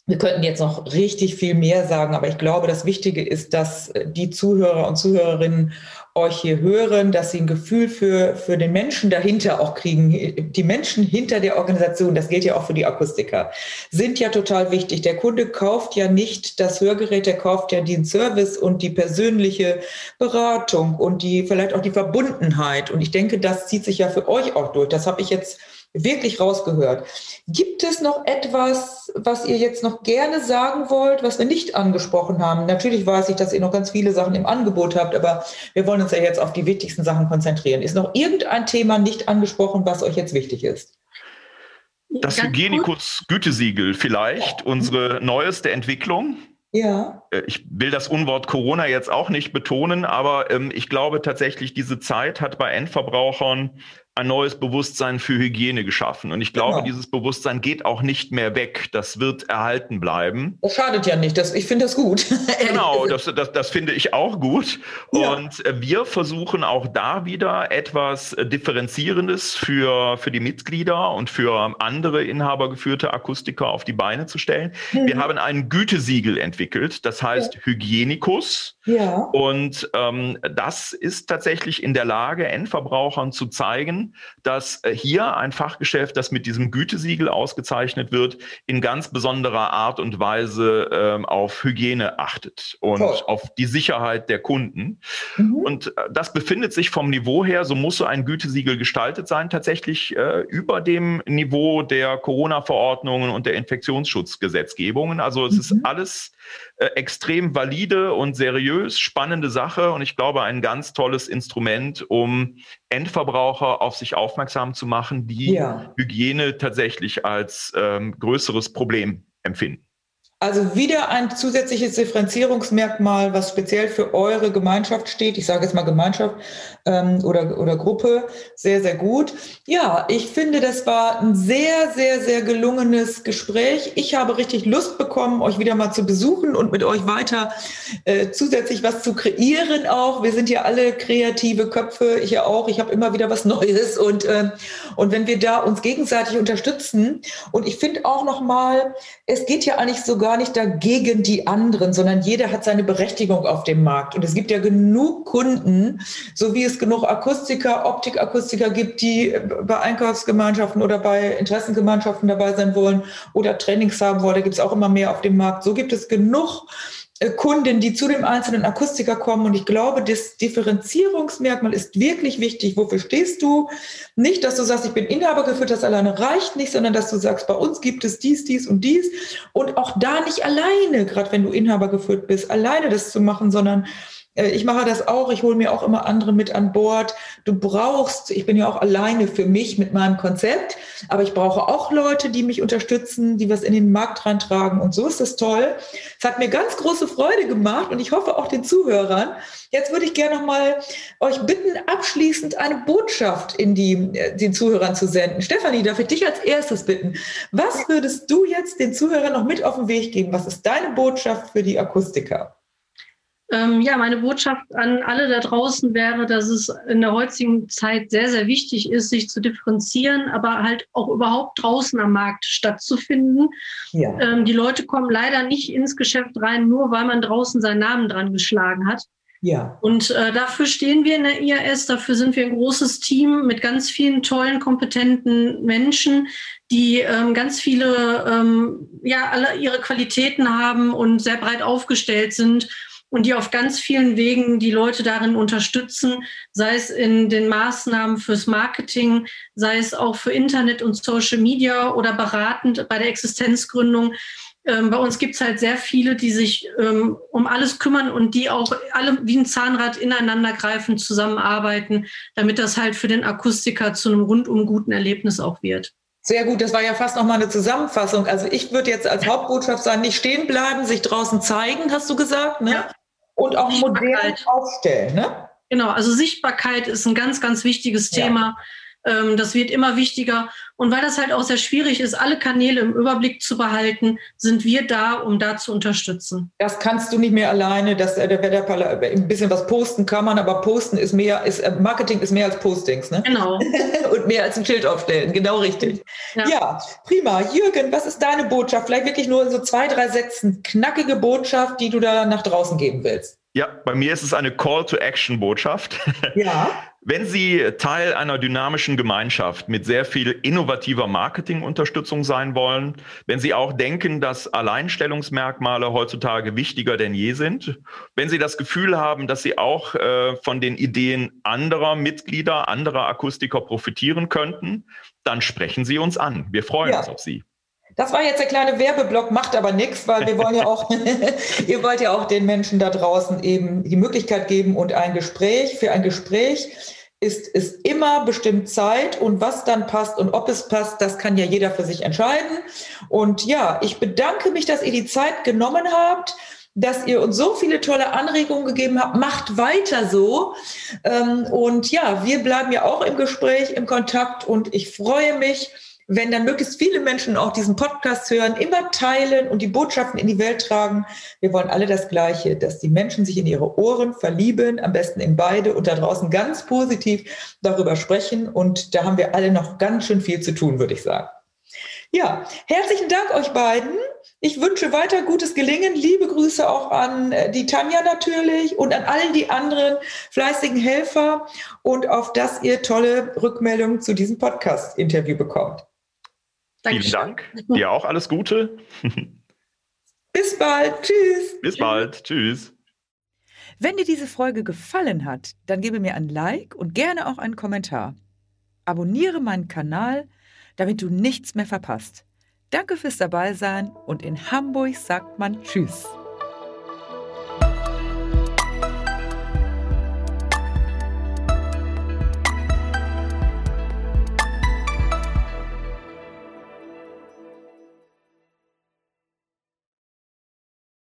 wir könnten jetzt noch richtig viel mehr sagen, aber ich glaube, das Wichtige ist, dass die Zuhörer und Zuhörerinnen euch hier hören, dass sie ein Gefühl für, für den Menschen dahinter auch kriegen. Die Menschen hinter der Organisation, das gilt ja auch für die Akustiker, sind ja total wichtig. Der Kunde kauft ja nicht das Hörgerät, der kauft ja den Service und die persönliche Beratung und die vielleicht auch die Verbundenheit. Und ich denke, das zieht sich ja für euch auch durch. Das habe ich jetzt wirklich rausgehört. Gibt es noch etwas, was ihr jetzt noch gerne sagen wollt, was wir nicht angesprochen haben? Natürlich weiß ich, dass ihr noch ganz viele Sachen im Angebot habt, aber wir wollen uns ja jetzt auf die wichtigsten Sachen konzentrieren. Ist noch irgendein Thema nicht angesprochen, was euch jetzt wichtig ist? Das Hygienikus-Gütesiegel vielleicht, unsere neueste Entwicklung. Ja. Äh, ich will das Unwort Corona jetzt auch nicht betonen, aber ähm, ich glaube tatsächlich, diese Zeit hat bei Endverbrauchern ein neues Bewusstsein für Hygiene geschaffen. Und ich glaube, genau. dieses Bewusstsein geht auch nicht mehr weg. Das wird erhalten bleiben. Das schadet ja nicht. Das, ich finde das gut. <laughs> genau, das, das, das finde ich auch gut. Ja. Und wir versuchen auch da wieder etwas Differenzierendes für, für die Mitglieder und für andere inhabergeführte Akustiker auf die Beine zu stellen. Mhm. Wir haben ein Gütesiegel entwickelt, das heißt ja. Hygienikus. Ja. Und ähm, das ist tatsächlich in der Lage, Endverbrauchern zu zeigen, dass äh, hier ein Fachgeschäft, das mit diesem Gütesiegel ausgezeichnet wird, in ganz besonderer Art und Weise ähm, auf Hygiene achtet und Toll. auf die Sicherheit der Kunden. Mhm. Und äh, das befindet sich vom Niveau her, so muss so ein Gütesiegel gestaltet sein, tatsächlich äh, über dem Niveau der Corona-Verordnungen und der Infektionsschutzgesetzgebungen. Also es mhm. ist alles äh, extrem valide und seriös, spannende Sache und ich glaube ein ganz tolles Instrument, um Endverbraucher auf sich aufmerksam zu machen, die ja. Hygiene tatsächlich als ähm, größeres Problem empfinden. Also wieder ein zusätzliches Differenzierungsmerkmal, was speziell für eure Gemeinschaft steht. Ich sage jetzt mal Gemeinschaft ähm, oder, oder Gruppe. Sehr, sehr gut. Ja, ich finde, das war ein sehr, sehr, sehr gelungenes Gespräch. Ich habe richtig Lust bekommen, euch wieder mal zu besuchen und mit euch weiter äh, zusätzlich was zu kreieren auch. Wir sind ja alle kreative Köpfe, ich ja auch. Ich habe immer wieder was Neues und, äh, und wenn wir da uns gegenseitig unterstützen und ich finde auch noch mal, es geht ja eigentlich sogar gar nicht dagegen die anderen, sondern jeder hat seine Berechtigung auf dem Markt. Und es gibt ja genug Kunden, so wie es genug Akustiker, Optikakustiker gibt, die bei Einkaufsgemeinschaften oder bei Interessengemeinschaften dabei sein wollen oder Trainings haben wollen. Da gibt es auch immer mehr auf dem Markt. So gibt es genug äh, Kunden, die zu dem einzelnen Akustiker kommen. Und ich glaube, das Differenzierungsmerkmal ist wirklich wichtig. Wofür stehst du? Nicht, dass du sagst, ich bin Inhaber geführt, das alleine reicht nicht, sondern dass du sagst, bei uns gibt es dies, dies und dies. Und auch da nicht alleine, gerade wenn du Inhaber geführt bist, alleine das zu machen, sondern äh, ich mache das auch, ich hole mir auch immer andere mit an Bord. Du brauchst, ich bin ja auch alleine für mich mit meinem Konzept, aber ich brauche auch Leute, die mich unterstützen, die was in den Markt reintragen und so ist das toll. Es hat mir ganz große Freude gemacht und ich hoffe auch den Zuhörern. Jetzt würde ich gerne noch mal euch bitten, abschließend eine Botschaft in die, äh, den Zuhörern zu senden. Stefanie, darf ich dich als erstes bitten? Was würdest du jetzt den Zuhörern noch mit auf den Weg geben? Was ist deine Botschaft für die Akustiker? Ähm, ja, meine Botschaft an alle da draußen wäre, dass es in der heutigen Zeit sehr, sehr wichtig ist, sich zu differenzieren, aber halt auch überhaupt draußen am Markt stattzufinden. Ja. Ähm, die Leute kommen leider nicht ins Geschäft rein, nur weil man draußen seinen Namen dran geschlagen hat. Ja. Und äh, dafür stehen wir in der IAS, dafür sind wir ein großes Team mit ganz vielen tollen, kompetenten Menschen, die ähm, ganz viele, ähm, ja, alle ihre Qualitäten haben und sehr breit aufgestellt sind und die auf ganz vielen Wegen die Leute darin unterstützen, sei es in den Maßnahmen fürs Marketing, sei es auch für Internet und Social Media oder beratend bei der Existenzgründung. Ähm, bei uns gibt es halt sehr viele, die sich ähm, um alles kümmern und die auch alle wie ein Zahnrad ineinander greifen, zusammenarbeiten, damit das halt für den Akustiker zu einem rundum guten Erlebnis auch wird. Sehr gut, das war ja fast nochmal eine Zusammenfassung. Also ich würde jetzt als Hauptbotschaft sagen, nicht stehen bleiben, sich draußen zeigen, hast du gesagt, ne? Ja. Und auch modern aufstellen, ne? Genau, also Sichtbarkeit ist ein ganz, ganz wichtiges Thema. Ja. Ähm, das wird immer wichtiger. Und weil das halt auch sehr schwierig ist, alle Kanäle im Überblick zu behalten, sind wir da, um da zu unterstützen. Das kannst du nicht mehr alleine. Das, äh, der, der, ein bisschen was posten kann man, aber posten ist mehr, ist, äh, Marketing ist mehr als Postings, ne? Genau. <laughs> Und mehr als ein Schild aufstellen. Genau richtig. Ja. ja, prima. Jürgen, was ist deine Botschaft? Vielleicht wirklich nur in so zwei, drei Sätzen. Knackige Botschaft, die du da nach draußen geben willst. Ja, bei mir ist es eine Call-to-Action-Botschaft. <laughs> Ja. Wenn Sie Teil einer dynamischen Gemeinschaft mit sehr viel innovativer Marketingunterstützung sein wollen, wenn Sie auch denken, dass Alleinstellungsmerkmale heutzutage wichtiger denn je sind, wenn Sie das Gefühl haben, dass Sie auch äh, von den Ideen anderer Mitglieder, anderer Akustiker profitieren könnten, dann sprechen Sie uns an. Wir freuen ja. uns auf Sie. Das war jetzt der kleine Werbeblock, macht aber nichts, weil wir wollen ja auch, <laughs> ihr wollt ja auch den Menschen da draußen eben die Möglichkeit geben und ein Gespräch für ein Gespräch ist es immer bestimmt Zeit und was dann passt und ob es passt, das kann ja jeder für sich entscheiden. Und ja, ich bedanke mich, dass ihr die Zeit genommen habt dass ihr uns so viele tolle Anregungen gegeben habt. Macht weiter so. Ähm, und ja, wir bleiben ja auch im Gespräch, im Kontakt und ich freue mich, wenn dann möglichst viele Menschen auch diesen Podcast hören, immer teilen und die Botschaften in die Welt tragen. Wir wollen alle das Gleiche, dass die Menschen sich in ihre Ohren verlieben, am besten in beide und da draußen ganz positiv darüber sprechen. Und da haben wir alle noch ganz schön viel zu tun, würde ich sagen. Ja, herzlichen Dank euch beiden. Ich wünsche weiter gutes Gelingen. Liebe Grüße auch an äh, die Tanja natürlich und an all die anderen fleißigen Helfer und auf dass ihr tolle Rückmeldungen zu diesem Podcast-Interview bekommt. Vielen Dank. Dir auch alles Gute. <laughs> Bis bald. Tschüss. Bis bald. Tschüss. Wenn dir diese Folge gefallen hat, dann gebe mir ein Like und gerne auch einen Kommentar. Abonniere meinen Kanal, damit du nichts mehr verpasst. Danke fürs Dabeisein und in Hamburg sagt man Tschüss.